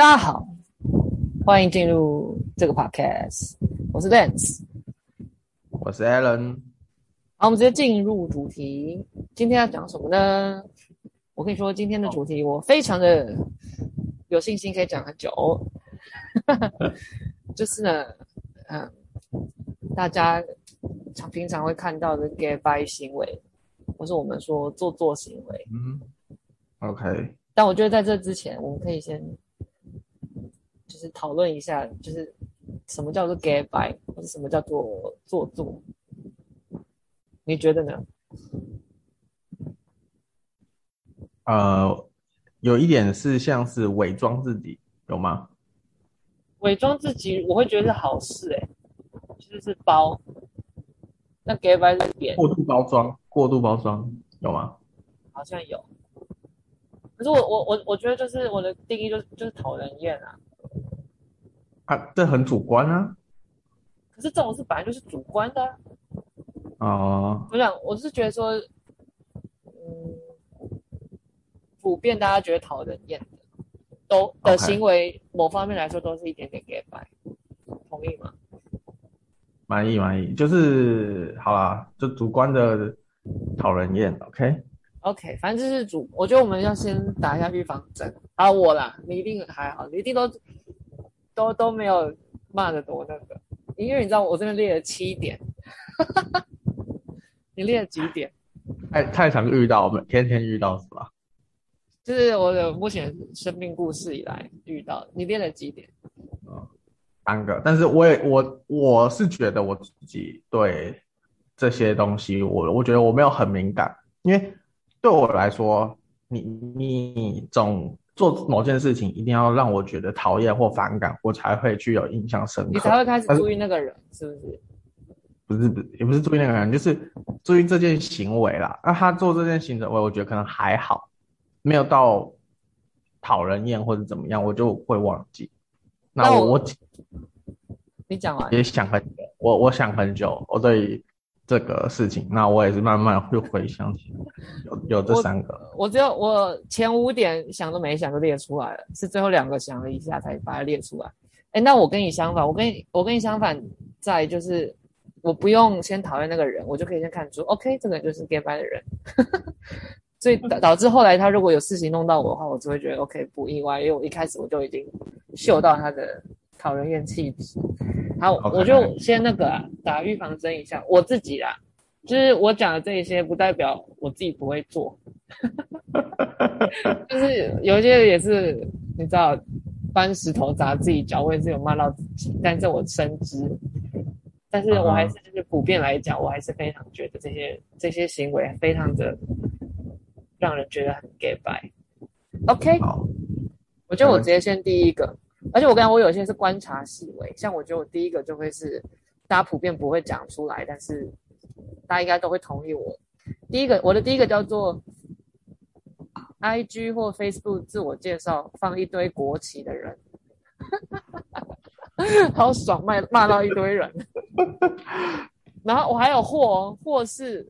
大家好，欢迎进入这个 podcast。我是 Lance，我是 Alan。好，我们直接进入主题。今天要讲什么呢？我跟你说，今天的主题我非常的有信心，可以讲很久。就是呢，嗯，大家常平常会看到的 gay bye 行为，或是我们说做作行为。嗯，OK。但我觉得在这之前，我们可以先。就是讨论一下，就是什么叫做 gay bye，或者什么叫做做作，你觉得呢？呃，有一点是像是伪装自己，有吗？伪装自己，我会觉得是好事，哎，其实是包。那 gay bye 是点过度包装，过度包装有吗？好像有。可是我我我我觉得就是我的定义就是就是讨人厌啊。啊，这很主观啊。可是这种事本来就是主观的。哦。我想，我是觉得说，嗯，普遍大家觉得讨人厌的，都的行为，某方面来说都是一点点 gay bye，同意吗？满意满意，就是好啦，就主观的讨人厌，OK。OK，反正就是主，我觉得我们要先打一下预防针。啊，我啦，你一定还好，你一定都。都都没有骂的多那个，因为你知道我这边列了七点，你列了几点？太太常遇到，我们天天遇到是吧？就是我的目前生命故事以来遇到，你列了几点？嗯，三个。但是我也我我是觉得我自己对这些东西，我我觉得我没有很敏感，因为对我来说，你你总。做某件事情一定要让我觉得讨厌或反感，我才会具有印象深刻。你才会开始注意那个人，是，是不是？不是，也不是注意那个人，就是注意这件行为啦。那他做这件行为，我觉得可能还好，没有到讨人厌或者怎么样，我就会忘记。那我，那我你讲完也想很久，我我想很久，我对。这个事情，那我也是慢慢会回想起有有这三个。我，我只有我前五点想都没想就列出来了，是最后两个想了一下才把它列出来。哎，那我跟你相反，我跟你我跟你相反，在就是我不用先讨厌那个人，我就可以先看出，OK，这个人就是 gay bye 的人。所以导导致后来他如果有事情弄到我的话，我就会觉得 OK 不意外，因为我一开始我就已经嗅到他的。讨人厌气质，好.我就先那个啊，打预防针一下。我自己啦，就是我讲的这一些，不代表我自己不会做，就是有一些也是你知道，搬石头砸自己脚，我也是有骂到自己，但是我深知，但是我还是就是普遍来讲，我还是非常觉得这些这些行为非常的让人觉得很 gay bye。OK，我觉得我直接先第一个。而且我刚刚我有些是观察细微，像我觉得我第一个就会是大家普遍不会讲出来，但是大家应该都会同意我。第一个，我的第一个叫做 IG 或 Facebook 自我介绍放一堆国旗的人，好爽，骂骂到一堆人。然后我还有或或是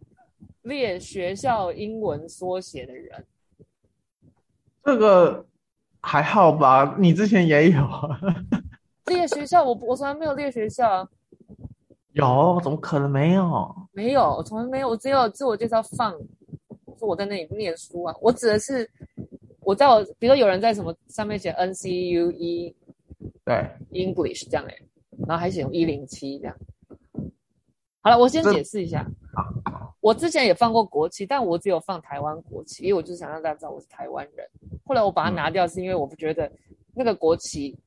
列学校英文缩写的人，这个。还好吧，你之前也有列学校，我我从来没有列学校，有，怎么可能没有？没有，我从来没有，我只有自我介绍放，说我在那里念书啊。我指的是我在我，比如说有人在什么上面写 N C U E，对，English 这样哎，然后还写一零七这样。好了，我先解释一下。我之前也放过国旗，但我只有放台湾国旗，因为我就是想让大家知道我是台湾人。后来我把它拿掉，是因为我不觉得那个国旗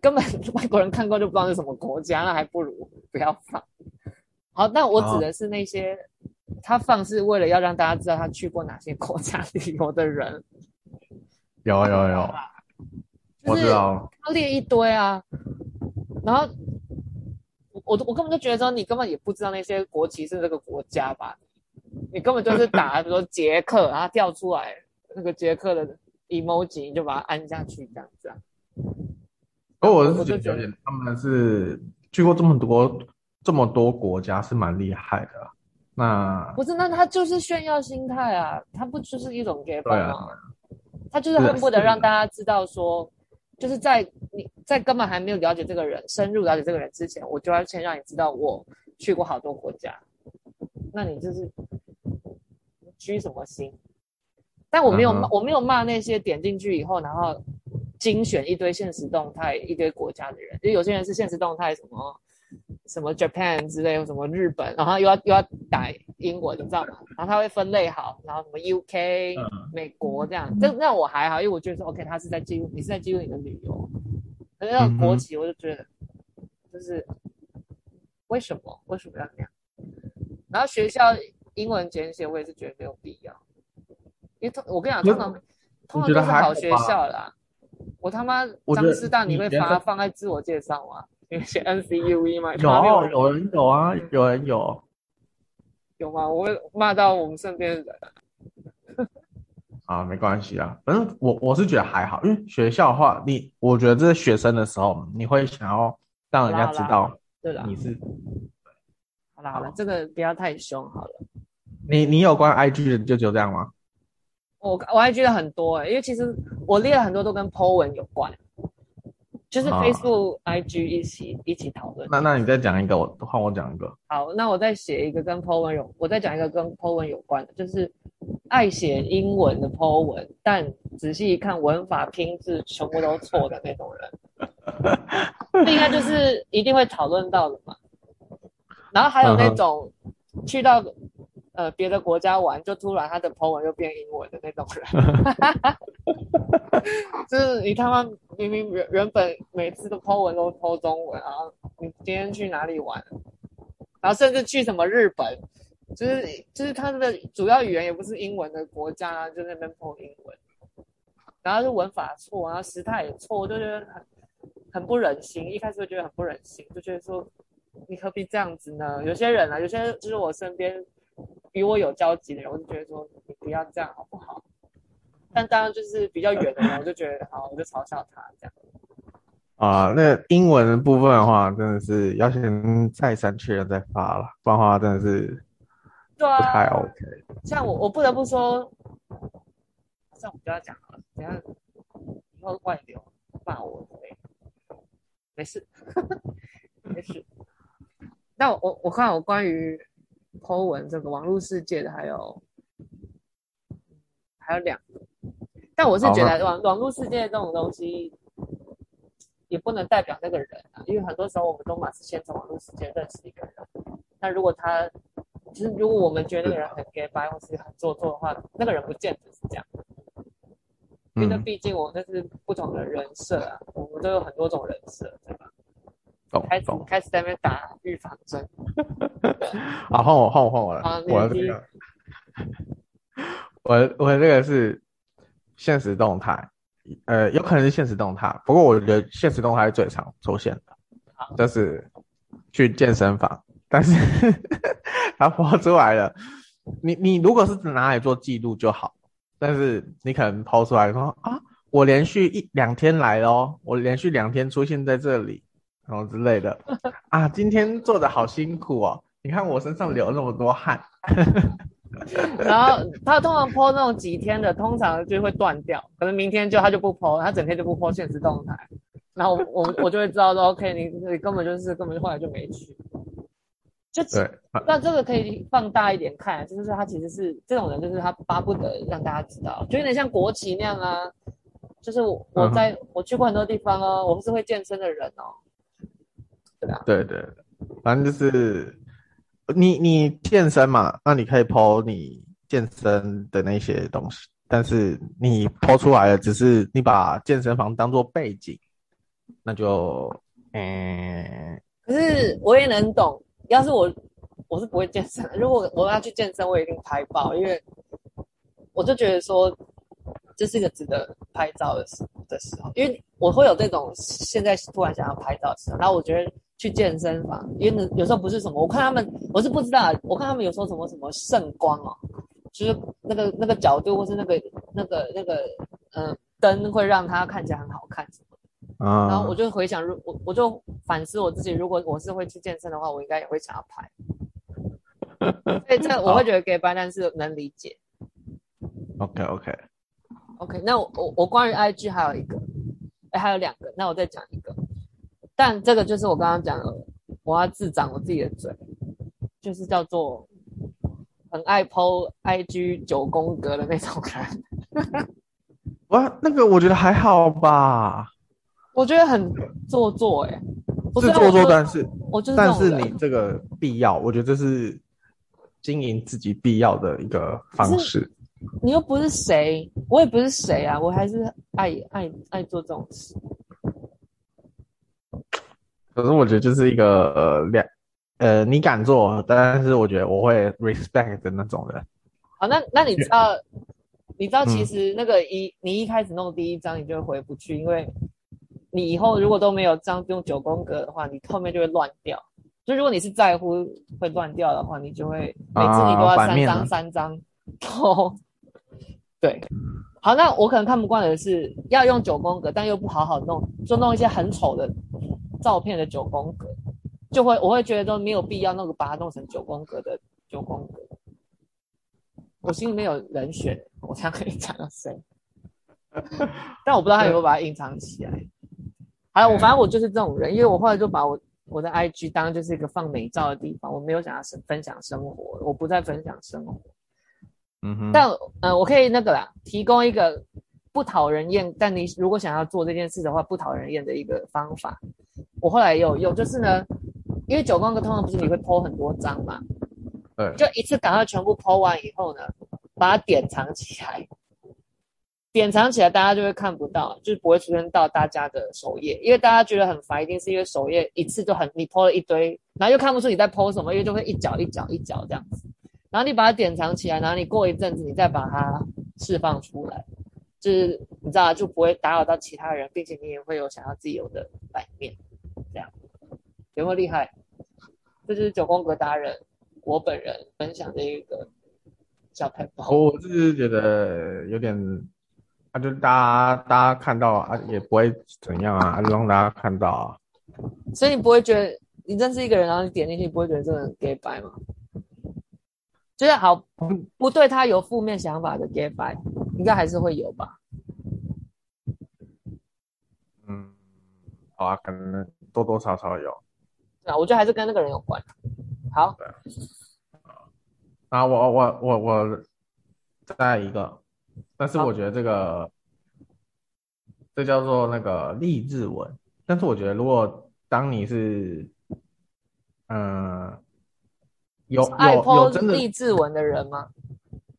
根本外国人看过就不知道是什么国家，那还不如不要放。好，那我指的是那些他放是为了要让大家知道他去过哪些国家旅游的人。有有有，我知道。他列一堆啊，然后。我我根本就觉得说，你根本也不知道那些国旗是这个国家吧？你根本就是打，比如说捷克，然后跳出来那个捷克的 emoji，你就把它按下去这样子啊。而我是觉得他们是去过这么多这么多国家，是蛮厉害的。那不是，那他就是炫耀心态啊，他不就是一种 gay bye 吗？他就是恨不得让大家知道说，就是在你在根本还没有了解这个人、深入了解这个人之前，我就要先让你知道我去过好多国家。那你就是居什么心？但我没有骂，uh. 我没有骂那些点进去以后，然后精选一堆现实动态、一堆国家的人。就有些人是现实动态什么什么 Japan 之类，什么日本，然后又要又要打英文，你知道吗？然后他会分类好，然后什么 UK、uh. 美国这样。这那我还好，因为我觉得说 OK，他是在记录，你是在记录你的旅游。可是那个国旗，我就觉得、uh. 就是为什么为什么要这样？然后学校英文简写，我也是觉得没有必要。因为通我跟你讲，通常通常都是好学校啦。我他妈张师大你会发放在自我介绍吗？因为写 N C U E 吗？有有人有啊，有人有。有吗？我会骂到我们身边的人。啊，没关系啊，反正我我是觉得还好，因为学校的话，你我觉得这是学生的时候，你会想要让人家知道，对了，你是。好了好了，这个不要太凶好了。你你有关 IG 的就只有这样吗？我我 IG 的很多哎、欸，因为其实我列了很多都跟 po 文有关，就是 Facebook、啊、IG 一起一起讨论。那那你再讲一个，我换我讲一个。好，那我再写一个跟 po 文有，我再讲一个跟 po 文有关的，就是爱写英文的 po 文，但仔细一看文法拼字全部都错的那种人，这应该就是一定会讨论到的嘛。然后还有那种去到呃别的国家玩，就突然他的 po 文又变英文的那种人，就是你他妈明明原原本每次的 po 文都 po 中文，然后你今天去哪里玩，然后甚至去什么日本，就是就是他的主要语言也不是英文的国家，就那边 po 英文，然后是文法错，然后时态也错，我就觉得很很不忍心，一开始会觉得很不忍心，就觉得说。你何必这样子呢？有些人啊，有些就是我身边比我有交集的人，我就觉得说你不要这样好不好？但当然就是比较远的人，我就觉得好，我就嘲笑他这样。啊，那英文的部分的话，真的是要先再三确认再发了，不然的话真的是对啊，不太 OK。像我，我不得不说，像我不要讲了，等下以后外流骂我对，没事，没事。那我我看我关于 Po 文这个网络世界的还有还有两个，但我是觉得网网络世界这种东西也不能代表那个人啊，因为很多时候我们都嘛是先从网络世界认识一个人，那如果他就是如果我们觉得那个人很 gay 掰或是很做作的话，那个人不见得是这样，因为毕竟我们那是不同的人设啊，我们都有很多种人设，对吧？开始开始在那边打预防针。好，换我换我换我了。啊、我这个，我我这个是现实动态，呃，有可能是现实动态，不过我觉得现实动态是最常出现的，就是去健身房，但是 他抛出来了，你你如果是拿来做记录就好，但是你可能抛出来说啊，我连续一两天来咯，我连续两天出现在这里。然后之类的啊，今天做的好辛苦哦！你看我身上流那么多汗。然后他通常 po 那种几天的，通常就会断掉，可能明天就他就不 po，他整天就不 po 限时动态。然后我我，我就会知道说，OK，你你根本就是根本后来就没去。就对，那这个可以放大一点看，就是说他其实是这种人，就是他巴不得让大家知道，就有点像国旗那样啊。就是我，我在、嗯、我去过很多地方哦，我不是会健身的人哦。对对，反正就是你你健身嘛，那你可以 po 你健身的那些东西，但是你 po 出来的只是你把健身房当做背景，那就嗯。可是我也能懂，要是我我是不会健身，如果我要去健身，我一定拍爆，因为我就觉得说这是一个值得拍照的时的时候，因为我会有这种现在突然想要拍照的时候，然后我觉得。去健身房，因为有时候不是什么，我看他们，我是不知道，我看他们有时候什么什么圣光哦，就是那个那个角度或是那个那个那个嗯灯会让它看起来很好看什么的，啊，然后我就回想，如我我就反思我自己，如果我是会去健身的话，我应该也会想要拍，所以这我会觉得 gay 掰，但是能理解。OK OK OK，那我我我关于 IG 还有一个。哎，还有两个，那我再讲一个。但这个就是我刚刚讲的，我要自长我自己的嘴，就是叫做很爱 po IG 九宫格的那种人。哇，那个我觉得还好吧。我觉得很做作，欸，哎，是做作，但是我就是，但是你这个必要，我觉得这是经营自己必要的一个方式。你又不是谁，我也不是谁啊，我还是爱爱爱做这种事。可是我觉得就是一个呃两呃，你敢做，但是我觉得我会 respect 的那种人。好，那那你知道，你知道其实那个一、嗯、你一开始弄第一张，你就会回不去，因为你以后如果都没有这样用九宫格的话，你后面就会乱掉。就如果你是在乎会乱掉的话，你就会每次你都要三张三张哦。对，好，那我可能看不惯的是要用九宫格，但又不好好弄，就弄一些很丑的。照片的九宫格，就会我会觉得都没有必要那个把它弄成九宫格的九宫格。我心里面有人选，我才可以讲到谁，但我不知道他有没有把它隐藏起来。好了，我反正我就是这种人，因为我后来就把我我的 IG 当就是一个放美照的地方，我没有想要分享生活，我不再分享生活。嗯哼，但呃，我可以那个啦，提供一个。不讨人厌，但你如果想要做这件事的话，不讨人厌的一个方法，我后来也有用，就是呢，因为九宫格通常不是你会 po 很多张嘛，对，就一次赶快全部 po 完以后呢，把它典藏起来，典藏起来大家就会看不到，就是不会出现到大家的首页，因为大家觉得很烦，一定是因为首页一次就很你 po 了一堆，然后又看不出你在 po 什么，因为就会一角一角一角这样子，然后你把它典藏起来，然后你过一阵子你再把它释放出来。就是你知道，就不会打扰到其他人，并且你也会有想要自由的版面，这样有没有厉害？这就是九宫格达人我本人分享的一个小配方。我是觉得有点，啊，就大家大家看到啊，也不会怎样啊，就让大家看到啊。所以你不会觉得你认识一个人，然后你点进去，你不会觉得这个人 gay 白吗？就是好不对他有负面想法的 gay 掰。应该还是会有吧。嗯，好啊，可能多多少少有。对啊，我觉得还是跟那个人有关。好。对。啊，我我我我再一个，但是我觉得这个这叫做那个励志文。但是我觉得，如果当你是嗯、呃、有有有真的励志文的人吗？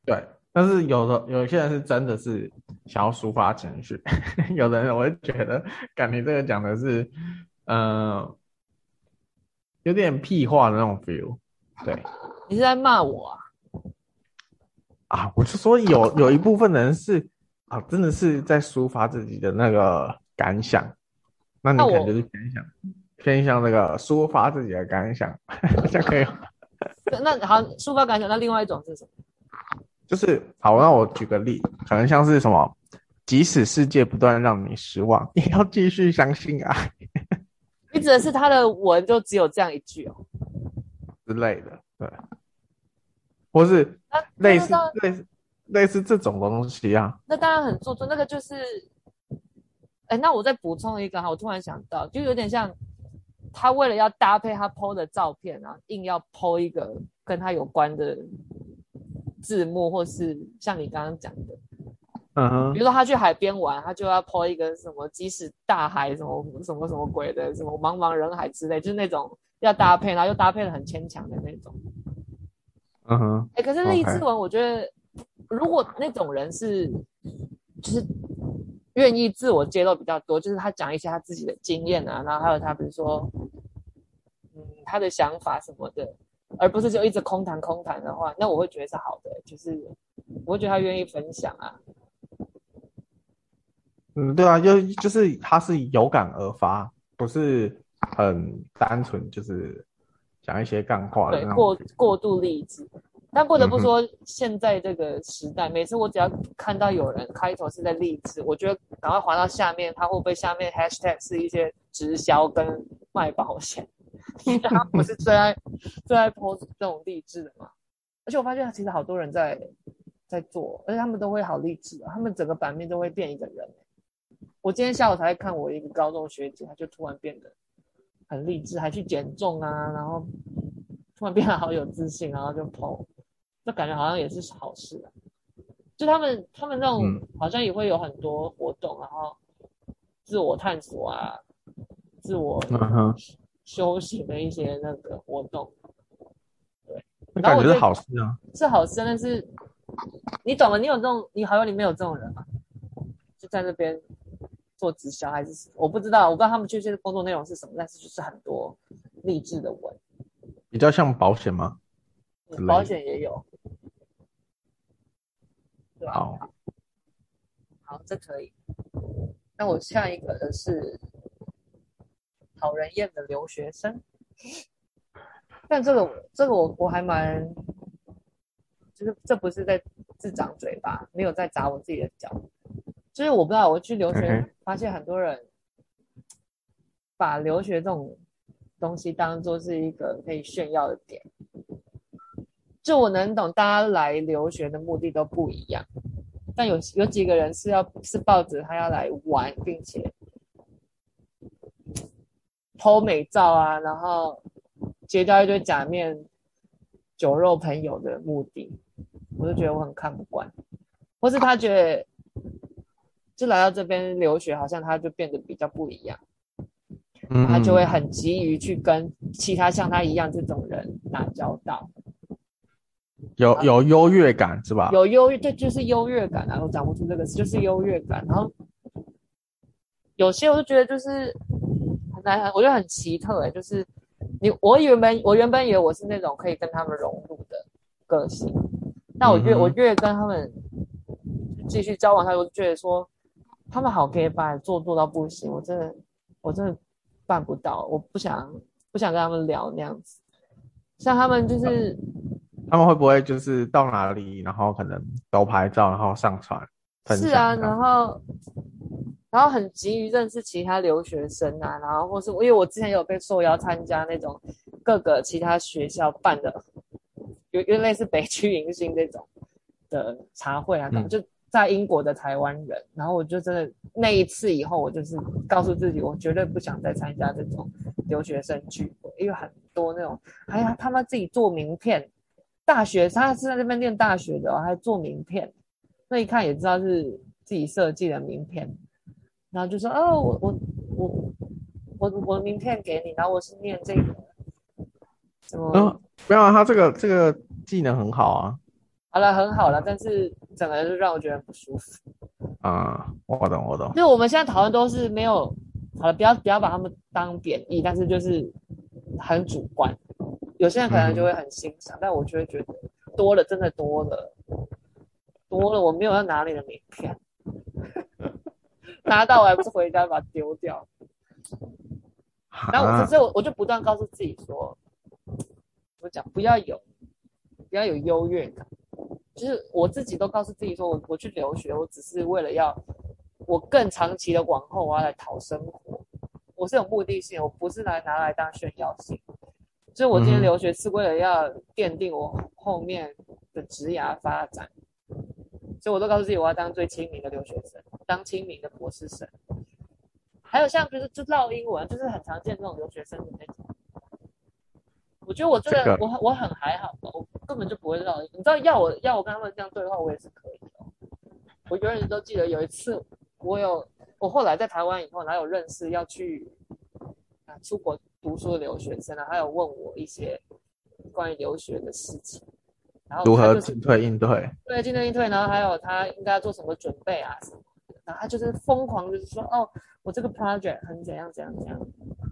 对。但是有的有些人是真的是想要抒发情绪，有的人我会觉得，感觉这个讲的是，嗯、呃，有点屁话的那种 feel。对，你是在骂我啊？啊，我就说有有一部分人是啊，真的是在抒发自己的那个感想。那你可能就是偏向偏向那个抒发自己的感想，这样可以吗？那好，抒发感想，那另外一种是什么？就是好，那我举个例，可能像是什么，即使世界不断让你失望，也要继续相信爱。你指的是他的文就只有这样一句哦之类的，对，或是类似类似类似这种东西啊。那当然很做作，那个就是，哎，那我再补充一个哈，我突然想到，就有点像他为了要搭配他 PO 的照片啊，硬要 PO 一个跟他有关的。字幕，或是像你刚刚讲的，嗯哼，比如说他去海边玩，他就要 po 一个什么，即使大海什么什么什么鬼的，什么茫茫人海之类，就是那种要搭配，然后又搭配的很牵强的那种，嗯哼，哎、欸，可是励志文，我觉得如果那种人是，就是愿意自我揭露比较多，就是他讲一些他自己的经验啊，然后还有他比如说，嗯，他的想法什么的。而不是就一直空谈空谈的话，那我会觉得是好的，就是我会觉得他愿意分享啊。嗯，对啊，就就是他是有感而发，不是很单纯，就是讲一些干话的。对，过过度励志。但不得不说，嗯、现在这个时代，每次我只要看到有人开头是在励志，我觉得赶快滑到下面，他会不会下面 hashtag 是一些直销跟卖保险？他不是最爱最爱 post 这种励志的嘛？而且我发现其实好多人在在做，而且他们都会好励志啊，他们整个版面都会变一个人。我我今天下午才看我一个高中学姐，她就突然变得很励志，还去减重啊，然后突然变得好有自信，然后就 po，就感觉好像也是好事啊。就他们他们那种好像也会有很多活动，然后自我探索啊，自我修行的一些那个活动。对，然后我觉得是好事啊，是好事，但是你懂吗？你有这种，你好友里面有这种人吗？就在那边做直销还是我不知道，我不知道他们确切的工作内容是什么，但是就是很多励志的文，比较像保险吗？嗯、保险也有。对好，好，这可以。那我下一个的是讨人厌的留学生，但这个这个我我还蛮，就是这不是在自长嘴巴，没有在砸我自己的脚。就是我不知道，我去留学发现很多人把留学这种东西当做是一个可以炫耀的点。就我能懂，大家来留学的目的都不一样，但有有几个人是要是抱着他要来玩，并且 po 美照啊，然后结交一堆假面酒肉朋友的目的，我就觉得我很看不惯，或是他觉得就来到这边留学，好像他就变得比较不一样，他就会很急于去跟其他像他一样这种人打交道。有有优越感是吧？有优越，对，就是优越感啊！我讲不出这个词，就是优越感。然后有些我就觉得就是很难，我觉得很奇特哎、欸，就是你，我原本我原本以为我是那种可以跟他们融入的个性，但我越、嗯、我越跟他们继续交往下去，我就觉得说他们好 gay 吧，做做到不行，我真的我真的办不到，我不想不想跟他们聊那样子，像他们就是。他们会不会就是到哪里，然后可能都拍照，然后上传？是啊，然后然后很急于认识其他留学生啊，然后或是因为我之前有被受邀参加那种各个其他学校办的，有有类似北区迎新这种的茶会啊，嗯、就在英国的台湾人，然后我就真的那一次以后，我就是告诉自己，我绝对不想再参加这种留学生聚会，因为很多那种，哎呀，他们自己做名片。大学，他是在那边念大学的，还做名片，那一看也知道是自己设计的名片，然后就说：“哦，我我我我我名片给你，然后我是念这个，怎么？嗯，不要，他这个这个技能很好啊。好了，很好了，但是整个人就让我觉得不舒服。啊、嗯，我懂，我懂。就我们现在讨论都是没有好了，不要不要把他们当贬义，但是就是很主观。有些人可能就会很欣赏，嗯、但我就会觉得多了，真的多了，多了。我没有要拿你的名片，拿到我还不是回家把它丢掉。然后我只是我我就不断告诉自己说，我讲不要有，不要有优越感，就是我自己都告诉自己说，我我去留学，我只是为了要我更长期的往后我要来讨生活，我是有目的性，我不是来拿来当炫耀性。所以，我今天留学是为了要奠定我后面的职涯发展，所以我都告诉自己，我要当最亲民的留学生，当清明的博士生。还有像就是就绕英文，就是很常见这种留学生的那种。我觉得我这个我我很还好，我根本就不会绕英。你知道，要我要我跟他们这样对话，我也是可以的。我永远都记得有一次，我有我后来在台湾以后，哪有认识要去啊出国。读书的留学生啊，还有问我一些关于留学的事情，然后、就是、如何进退应对？对，进退应对，然后还有他应该要做什么准备啊什么的，然后他就是疯狂就是说，哦，我这个 project 很怎样怎样怎样，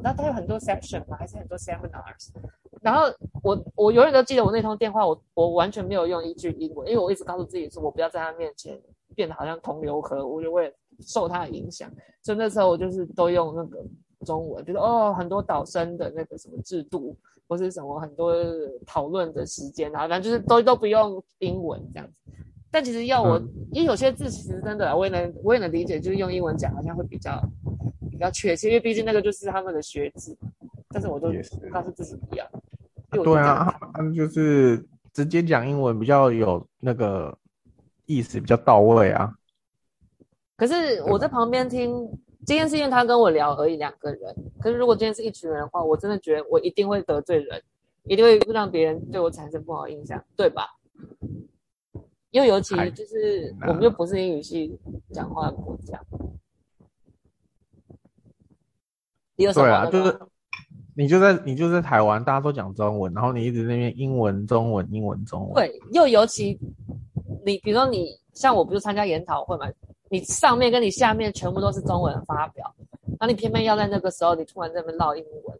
然后他有很多 section 嘛，还是很多 seminars，然后我我永远都记得我那通电话，我我完全没有用一句英文，因为我一直告诉自己说，我不要在他面前变得好像同流合污，就会受他的影响，所以那时候我就是都用那个。中文就是哦，很多导生的那个什么制度，或是什么很多讨论的时间啊，反正就是都都不用英文这样子。但其实要我，嗯、因为有些字其实真的，我也能我也能理解，就是用英文讲好像会比较比较确切，因为毕竟那个就是他们的学制。但是我都告诉自己不要。对啊，他们就是直接讲英文比较有那个意思，比较到位啊。可是我在旁边听。今天是因为他跟我聊而已，两个人。可是如果今天是一群人的话，我真的觉得我一定会得罪人，一定会让别人对我产生不好印象，对吧？因为尤其就是我们又不是英语系讲话的国家。对啊，就是你就在你就在台湾，大家都讲中文，然后你一直那边英文、中文、英文、中文。对，又尤其你比如说你像我，不是参加研讨会嘛？你上面跟你下面全部都是中文发表，然后你偏偏要在那个时候，你突然在那边唠英文，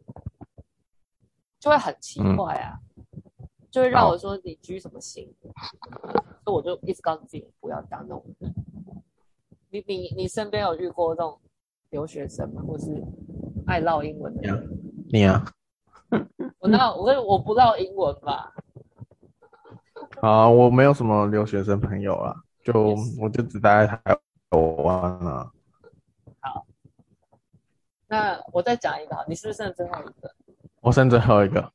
就会很奇怪啊，嗯、就会让我说你居什么心？所以我就一直告诉自己不要当那种人。你你你身边有遇过这种留学生吗？或是爱唠英文的人？你啊？我那我我不唠英文吧？啊，我没有什么留学生朋友啊，就我就只待在台。我忘了。好，那我再讲一个，你是不是剩最后一个？我剩最后一个。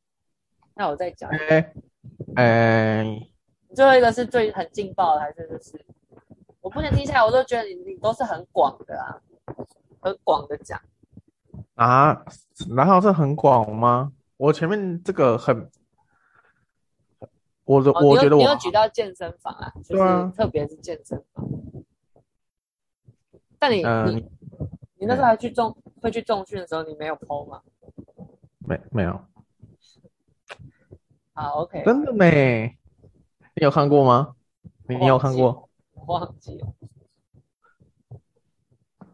那我再讲。哎哎，最后一个是最很劲爆的，还是就是？我目前听下来，我都觉得你你都是很广的啊，很广的讲。啊？然后是很广吗？我前面这个很，我的、哦、我觉得我你有举到健身房啊，就是特别是健身房。但你、呃、你你那时候还去重、嗯、会去重训的时候，你没有 PO 吗？没没有。好，OK。真的没？你有看过吗？你有看过？忘记了。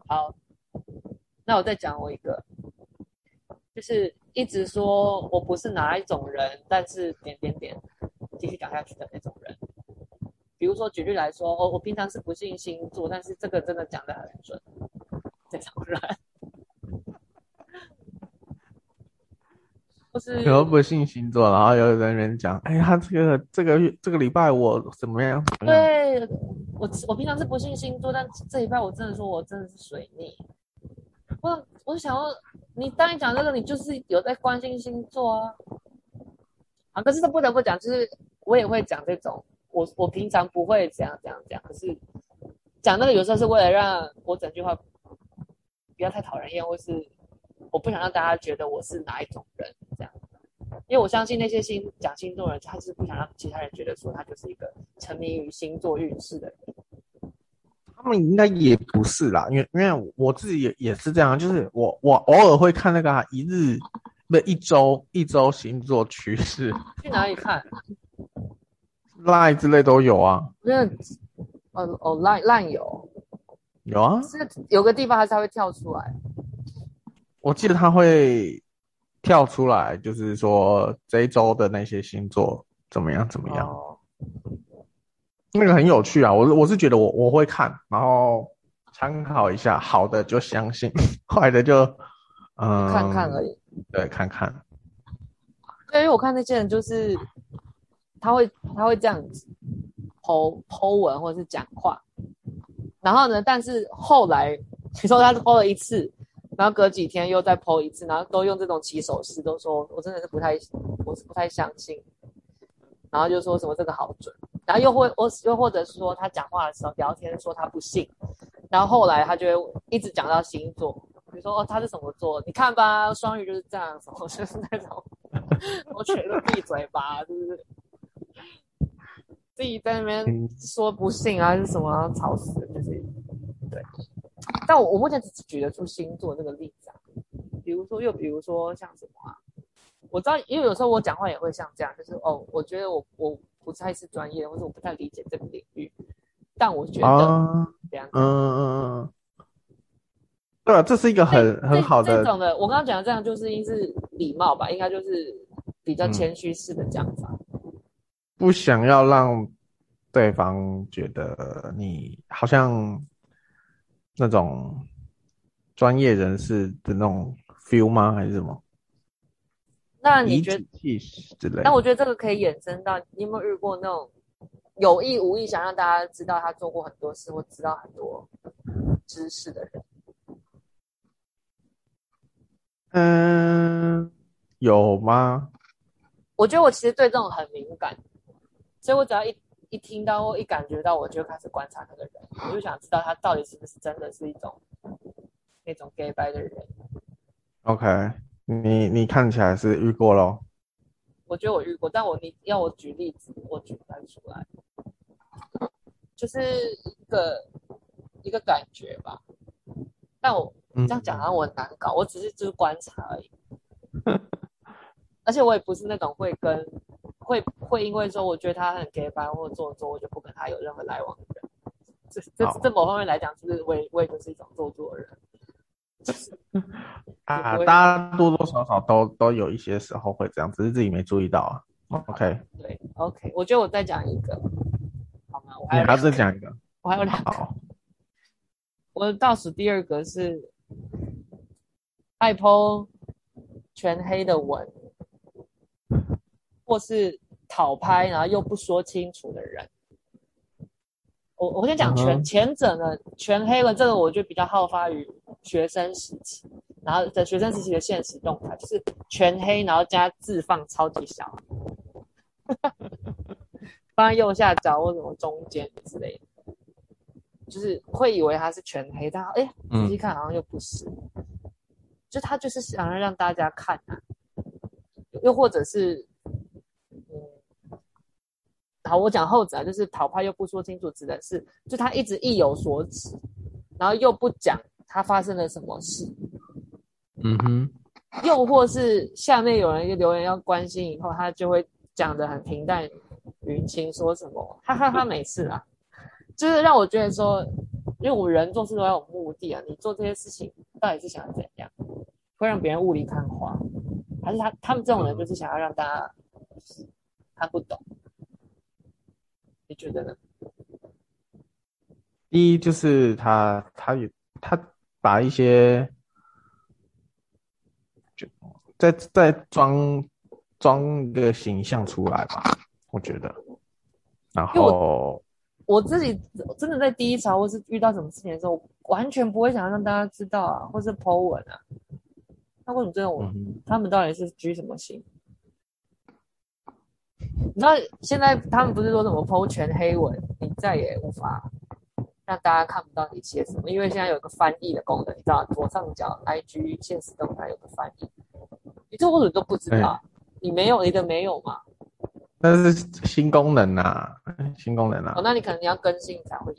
好，那我再讲我一个，就是一直说我不是哪一种人，但是点点点继续讲下去的那种人。比如说，举例来说，哦，我平常是不信星座，但是这个真的讲得很准，这种人，不是？有不信星座，然后有人人讲，哎呀，这个这个月这个礼拜我怎么样？对，我我平常是不信星座，但这礼拜我真的说我真的是水逆。我我想问，你当你讲这个，你就是有在关心星座啊。啊，可是这不得不讲，就是我也会讲这种。我我平常不会这样这样讲，可是讲那个有时候是为了让我整句话不要太讨人厌，或是我不想让大家觉得我是哪一种人这样。因为我相信那些星讲星座的人，他是不想让其他人觉得说他就是一个沉迷于星座运势的人。他们应该也不是啦，因为因为我自己也也是这样，就是我我偶尔会看那个、啊、一日不一周一周星座趋势。去哪里看？Line 之类都有啊，那哦哦，Line Line 有，有啊，是有个地方它才会跳出来。我记得他会跳出来，就是说这一周的那些星座怎么样怎么样，哦、那个很有趣啊。我我是觉得我我会看，然后参考一下，好的就相信，坏的就嗯看看而已。对，看看。对，因为我看那些人就是。他会他会这样子 po po 文或者是讲话，然后呢，但是后来你说他 po 了一次，然后隔几天又再 po 一次，然后都用这种起手式，都说我真的是不太，我是不太相信，然后就说什么这个好准，然后又或我又或者是说他讲话的时候聊天说他不信，然后后来他就会一直讲到星座，比如说哦他是什么座，你看吧双鱼就是这样，什么就是那种，我全都闭嘴吧，就是？自己在那边说不信啊，是什么、啊、吵死了，就是对。但我我目前只举得出星座这个例子啊，比如说又比如说像什么啊，我知道，因为有时候我讲话也会像这样，就是哦，我觉得我我不太是专业，或者我不太理解这个领域，但我觉得这样，嗯嗯嗯，对啊，这是一个很很好的这种的。我刚刚讲的这样就是应是礼貌吧，应该就是比较谦虚式的讲法。嗯不想要让对方觉得你好像那种专业人士的那种 feel 吗？还是什么？那你觉得？那我觉得这个可以衍生到，你有没有遇过那种有意无意想让大家知道他做过很多事或知道很多知识的人？嗯，有吗？我觉得我其实对这种很敏感。所以我只要一一听到或一感觉到，我就开始观察那个人，我就想知道他到底是不是真的是一种那种假掰的人。OK，你你看起来是遇过咯？我觉得我遇过，但我你要我举例子，我举不出来。就是一个一个感觉吧。但我这样讲好像我很难搞，嗯、我只是就是观察而已。而且我也不是那种会跟会会因为说我觉得他很 gay 班或做作，我就不跟他有任何来往的人。这这这某方面来讲，就是我也我也就是一种做作的人。啊，大家多多少少都都有一些时候会这样，只是自己没注意到啊。OK，对，OK，我觉得我再讲一个，好吗？我还你还要再讲一个，我还有两个。好，我倒数第二个是爱 po 全黑的文，或是讨拍，然后又不说清楚的人。我我先讲全、uh. 前者呢，全黑了，这个我觉得比较好发于学生时期，然后在学生时期的现实动态就是全黑，然后加字放超级小，放在右下角或什么中间之类的，就是会以为他是全黑，但哎仔细看好像又不是，嗯、就他就是想要让大家看啊，又或者是。好，我讲后者啊，就是讨拍又不说清楚，指的是就他一直意有所指，然后又不讲他发生了什么事。嗯哼，又或是下面有人留言要关心，以后他就会讲的很平淡云轻，说什么哈哈哈，没事啦，就是让我觉得说，因为我们人做事都要有目的啊，你做这些事情到底是想要怎样？会让别人雾里看花，还是他他们这种人就是想要让大家他不懂？你觉得呢？第一就是他，他也他把一些就再再装装一个形象出来吧，我觉得。然后我，我自己真的在第一潮或是遇到什么事情的时候，完全不会想要让大家知道啊，或是 po 文啊。那为什么这种、嗯、他们到底是居什么心？那现在他们不是说什么全黑文，你再也无法让大家看不到你写什么，因为现在有个翻译的功能，你知道左上角 IG 现实动态有个翻译，你这我怎么都不知道？欸、你没有，你的没有吗？那是新功能啊，新功能啊。哦，那你可能你要更新才会。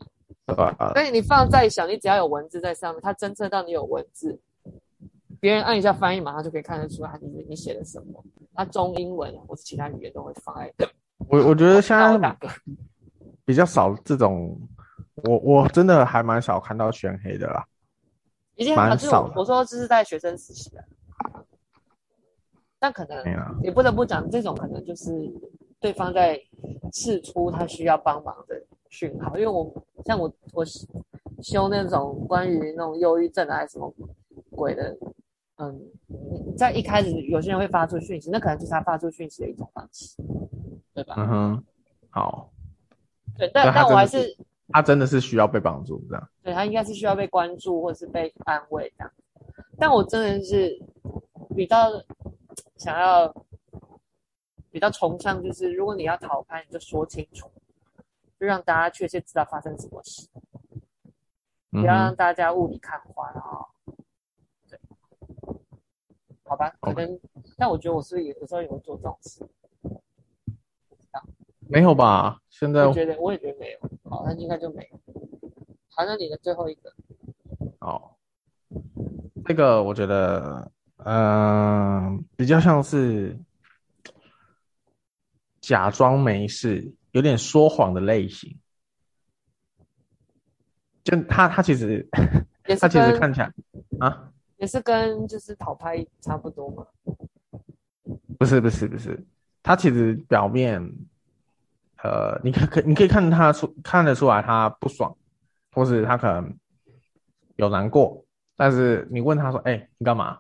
对吧？所以你放再小，你只要有文字在上面，它侦测到你有文字，别人按一下翻译，马上就可以看得出来你你写的什么。它中英文或是其他语言都会放在。我我觉得现在比较少这种，我我真的还蛮少看到全黑的啦。已经蛮少。我说这是在学生时期的，但可能也不得不讲，这种可能就是对方在试出他需要帮忙的讯号。因为我像我我修那种关于那种忧郁症还是什么鬼的。嗯，在一开始有些人会发出讯息，那可能就是他发出讯息的一种方式，对吧？嗯哼，好。对，但但我还是他真的是需要被帮助这样。对，他应该是需要被关注或者是被安慰这样。但我真的是比较想要比较崇尚，就是如果你要逃开，你就说清楚，就让大家确切知道发生什么事，不要让大家雾里看花啊。好吧，可能，Okay. 但我觉得我是不是有时候也会做这种事，不知道，没有吧？现在我觉得我也觉得没有，好，那应该就没有。好，那你的最后一个，哦，这个我觉得，嗯、呃，比较像是假装没事，有点说谎的类型。就他，他其实，他其实看起来啊。也是跟就是讨拍差不多嘛？不是不是不是，他其实表面，呃，你可可你可以看他出看得出来他不爽，或是他可能有难过，但是你问他说：“哎、你干嘛？”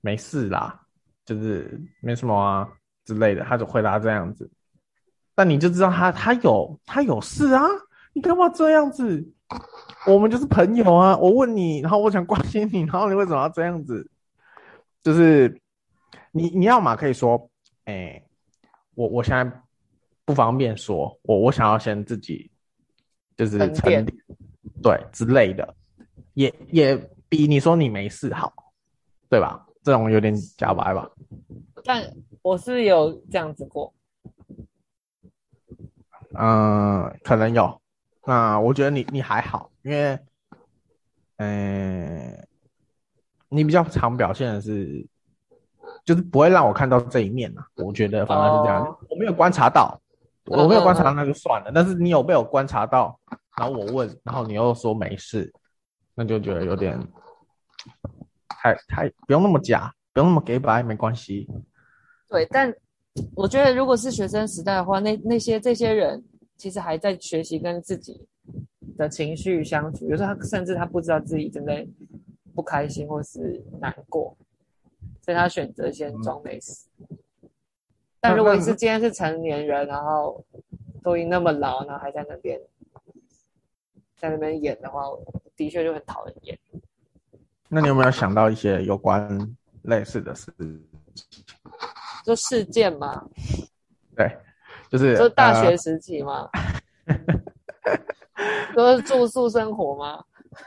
没事啦，就是没什么啊之类的，他就回答这样子。但你就知道他他有他有事啊，你干嘛这样子？我们就是朋友啊！我问你，然后我想关心你，然后你为什么要这样子？就是你你要嘛可以说，哎、欸，我我现在不方便说，我我想要先自己就是沉淀，对之类的，也也比你说你没事好，对吧？这种有点假白吧？但我是有这样子过。嗯、呃，可能有。那我觉得你你还好，因为，嗯、呃，你比较常表现的是，就是不会让我看到这一面啊。我觉得反而是这样，哦、我没有观察到，我没有观察到那就算了。嗯、但是你有被我观察到，然后我问，然后你又说没事，那就觉得有点太太不用那么假，不用那么给白，没关系。对，但。我觉得，如果是学生时代的话，那那些这些人其实还在学习跟自己的情绪相处。有时候他甚至他不知道自己正在不开心或是难过，所以他选择先装没事。嗯、但如果你是今天是成年人，然后都已经那么老，然后还在那边在那边演的话，的确就很讨人厌。那你有没有想到一些有关类似的事？就事件嘛，对，就是就大学时期嘛，都、呃、是住宿生活吗？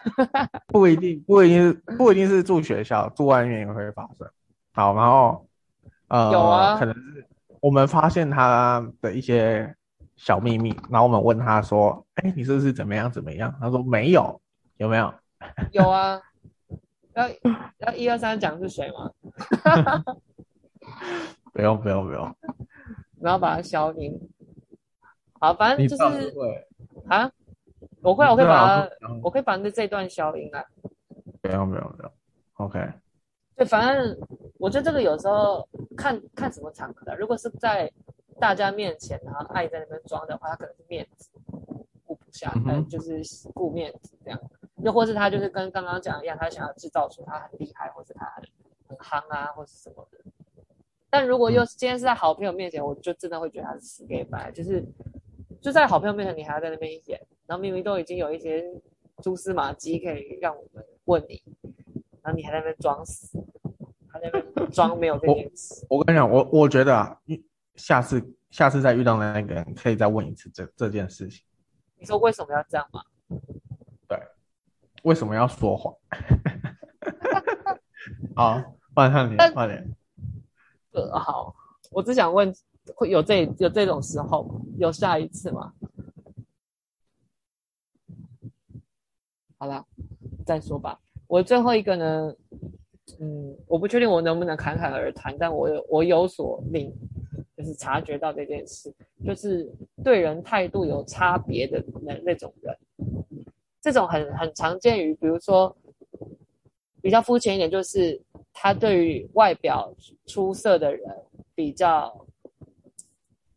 不一定，不一定是，不一定是住学校，住外面也会发生。好，然后呃，有啊，可能是我们发现他的一些小秘密，然后我们问他说：“哎、欸，你是不是怎么样怎么样？”他说：“没有，有没有？”有啊，要要一二三讲是谁吗？不用不用不用，然后把它消音。好，反正就是啊，我会我可以把它，我可以把那这段消音啊。没有没有没有，OK。对，反正我觉得这个有时候看看什么场合的，如果是在大家面前，然后爱在那边装的话，他可能是面子顾不下，但、就是顾面子这样。又或是他就是跟刚刚讲一样，他想要制造出他很厉害，或是他很很夯啊，或是什么的。但如果又是今天是在好朋友面前，嗯、我就真的会觉得他是死给白，就是就在好朋友面前，你还要在那边演，然后明明都已经有一些蛛丝马迹可以让我们问你，然后你还在那边装死，还在那边装没有这件事。我跟你讲，我我觉得啊，下次下次再遇到那个人，可以再问一次这这件事情。你说为什么要这样吗？对，为什么要说谎？好，换上你，换你。呃，好，我只想问，会有这有这种时候？有下一次吗？好了，再说吧。我最后一个呢，嗯，我不确定我能不能侃侃而谈，但我有我有所领，就是察觉到这件事，就是对人态度有差别的那那种人，这种很很常见于，比如说比较肤浅一点，就是。他对于外表出色的人比较，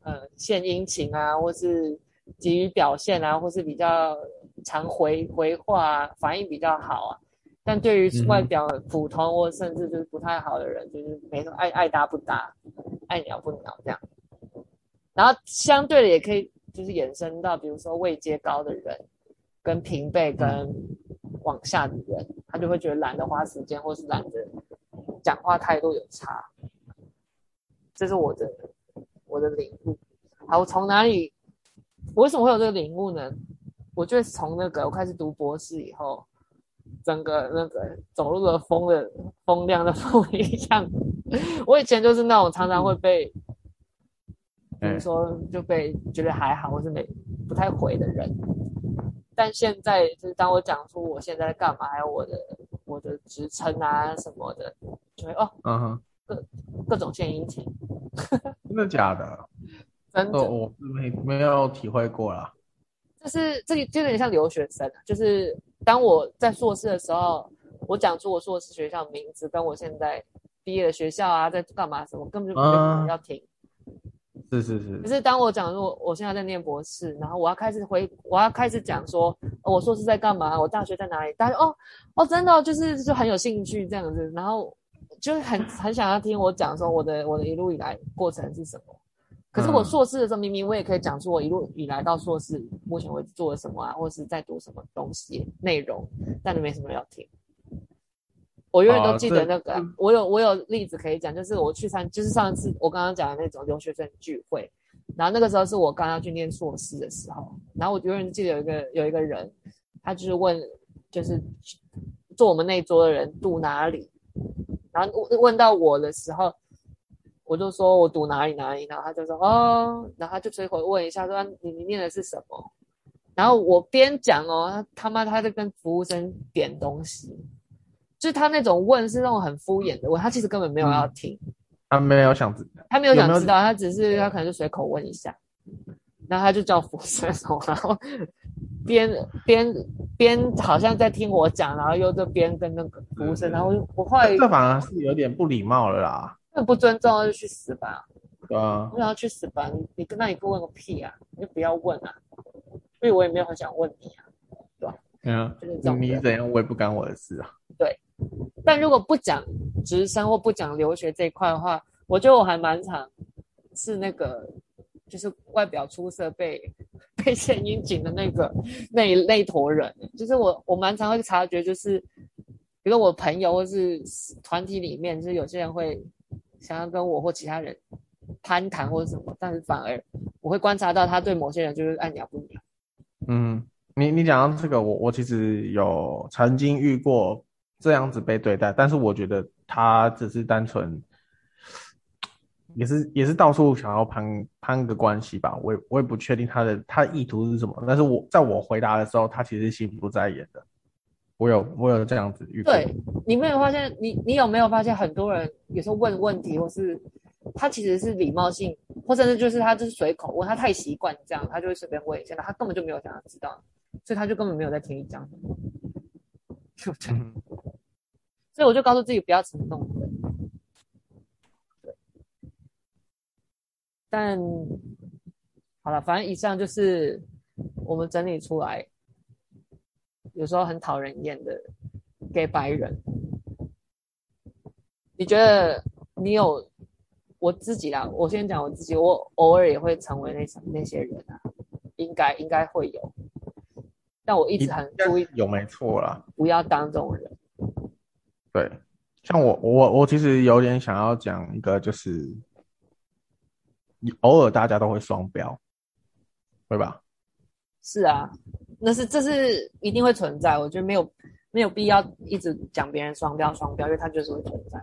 呃，献殷勤啊，或是急于表现啊，或是比较常回回话啊，反应比较好啊。但对于外表普通或甚至就是不太好的人，就是没什么爱爱搭不搭，爱鸟不鸟这样。然后相对的也可以就是衍生到，比如说位阶高的人跟平辈跟往下的人，他就会觉得懒得花时间，或是懒得。讲话态度有差，这是我的我的领悟。好，我从哪里？我为什么会有这个领悟呢？我觉得从那个我开始读博士以后，整个那个走路的风的风量的不一样。我以前就是那种常常会被，比如说就被觉得还好，或是没不太回的人。但现在就是当我讲出我现在在干嘛，还有我的我的职称啊什么的。对哦，嗯哼，各各种献殷勤，真的假的？真的，我没没有体会过啦。就是这里就有点像留学生，就是当我在硕士的时候，我讲出我硕士学校的名字，跟我现在毕业的学校啊，在干嘛什么，根本就没有人要听。是是是。可是当我讲说我现在在念博士，然后我要开始回，我要开始讲说我硕士在干嘛，我大学在哪里，大家哦哦，真的就是就很有兴趣这样子，然后。就是很很想要听我讲说我的我的一路以来过程是什么，可是我硕士的时候明明我也可以讲出我一路以来到硕士目前为止做了什么啊，或是在读什么东西内容，但你没什么要听。我永远都记得那个，哦、我有我有例子可以讲，就是我去参，就是上次我刚刚讲的那种留学生聚会，然后那个时候是我刚要去念硕士的时候，然后我永远记得有一个有一个人，他就是问，就是。坐我们那桌的人赌哪里，然后问到我的时候，我就说我读哪里哪里，然后他就说哦，然后他就随口问一下说你你念的是什么，然后我边讲哦，他妈他在跟服务生点东西，就是他那种问是那种很敷衍的问，他其实根本没有要听，嗯、他没有想知道，他没有想知道，有有他只是他可能就随口问一下。然后他就叫服务生，然后边边边好像在听我讲，然后又在边跟那个服务生，然后我后来这反而是有点不礼貌了啦，那不尊重就去死吧，对啊，我想要去死吧，你你跟那你不问个屁啊，你就不要问啊，所以我也没有很想问你啊，对吧？嗯，你怎样我也不干我的事啊。对，但如果不讲直升或不讲留学这一块的话，我觉得我还蛮常是那个。就是外表出色被被献殷勤的那个那一那坨人，就是我我蛮常会察觉，就是比如我朋友或是团体里面，就是有些人会想要跟我或其他人攀谈或者什么，但是反而我会观察到他对某些人就是爱鸟不鸟。嗯，你你讲到这个，我我其实有曾经遇过这样子被对待，但是我觉得他只是单纯。也是也是到处想要攀攀个关系吧，我也我也不确定他的他的意图是什么，但是我在我回答的时候，他其实心不在焉的。我有我有这样子遇过。对，你没有发现你你有没有发现很多人有时候问问题，或是他其实是礼貌性，或甚至就是他就是随口问，他太习惯这样，他就会随便问一下，他根本就没有想要知道，所以他就根本没有在听你讲什么，就这样。所以我就告诉自己不要冲动。但好了，反正以上就是我们整理出来，有时候很讨人厌的给白人。你觉得你有我自己啦？我先讲我自己，我偶尔也会成为那什那些人啊，应该应该会有。但我一直很注意，有没错啦，不要当这种人。对，像我我我其实有点想要讲一个就是。偶尔大家都会双标，对吧？是啊，那是这是一定会存在。我觉得没有没有必要一直讲别人双标双标，因为它就是会存在。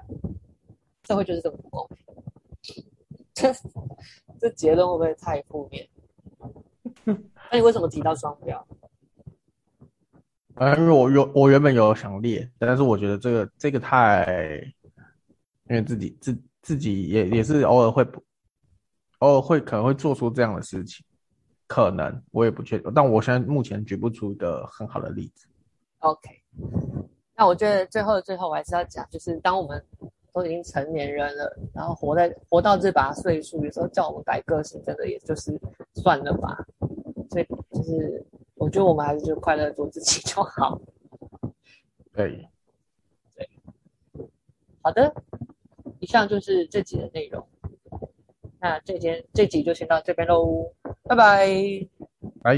社会就是这么不公平。这这结论会不会太负面？那你为什么提到双标？呃，因为我有我原本有想列，但是我觉得这个这个太，因为自己自自己也也是偶尔会。偶尔会可能会做出这样的事情，可能我也不确定，但我现在目前举不出一个很好的例子。OK，那我觉得最后的最后，我还是要讲，就是当我们都已经成年人了，然后活在活到这把岁数，有时候叫我们改个性，真的也就是算了吧。所以就是我觉得我们还是就快乐做自己就好。对，对，好的，以上就是这集的内容。那这节这集就先到这边喽，拜拜，拜。